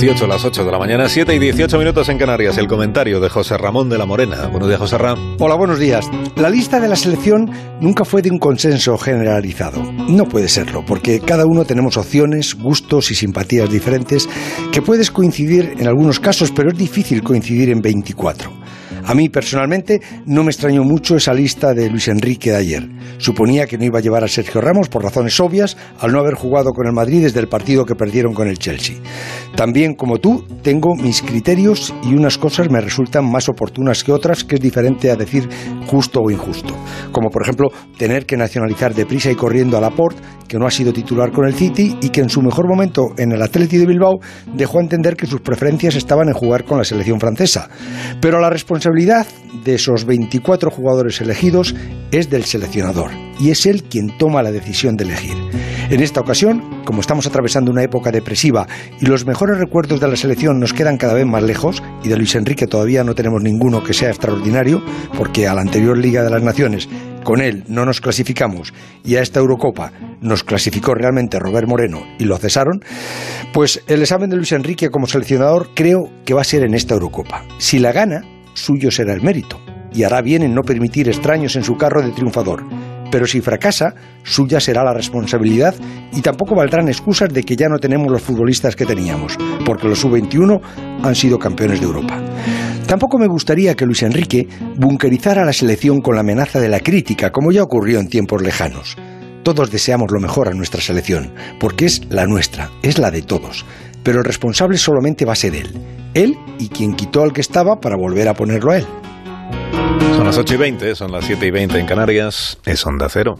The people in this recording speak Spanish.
18, las 8 de la mañana, 7 y 18 minutos en Canarias. El comentario de José Ramón de la Morena. Buenos días, José Ramón. Hola, buenos días. La lista de la selección nunca fue de un consenso generalizado. No puede serlo, porque cada uno tenemos opciones, gustos y simpatías diferentes que puedes coincidir en algunos casos, pero es difícil coincidir en 24. A mí personalmente no me extrañó mucho esa lista de Luis Enrique de ayer. Suponía que no iba a llevar a Sergio Ramos por razones obvias al no haber jugado con el Madrid desde el partido que perdieron con el Chelsea. También como tú tengo mis criterios y unas cosas me resultan más oportunas que otras, que es diferente a decir justo o injusto. Como por ejemplo tener que nacionalizar deprisa y corriendo a Laporte, que no ha sido titular con el City y que en su mejor momento en el Atleti de Bilbao dejó entender que sus preferencias estaban en jugar con la selección francesa. Pero la responsabilidad de esos 24 jugadores elegidos es del seleccionador y es él quien toma la decisión de elegir. En esta ocasión, como estamos atravesando una época depresiva y los mejores recuerdos de la selección nos quedan cada vez más lejos, y de Luis Enrique todavía no tenemos ninguno que sea extraordinario, porque a la anterior Liga de las Naciones con él no nos clasificamos y a esta Eurocopa nos clasificó realmente Robert Moreno y lo cesaron, pues el examen de Luis Enrique como seleccionador creo que va a ser en esta Eurocopa. Si la gana, suyo será el mérito, y hará bien en no permitir extraños en su carro de triunfador. Pero si fracasa, suya será la responsabilidad y tampoco valdrán excusas de que ya no tenemos los futbolistas que teníamos, porque los sub-21 han sido campeones de Europa. Tampoco me gustaría que Luis Enrique bunkerizara la selección con la amenaza de la crítica, como ya ocurrió en tiempos lejanos. Todos deseamos lo mejor a nuestra selección, porque es la nuestra, es la de todos. Pero el responsable solamente va a ser él. Él y quien quitó al que estaba para volver a ponerlo a él. Son las 8 y 20, son las 7 y 20 en Canarias, es Onda Cero.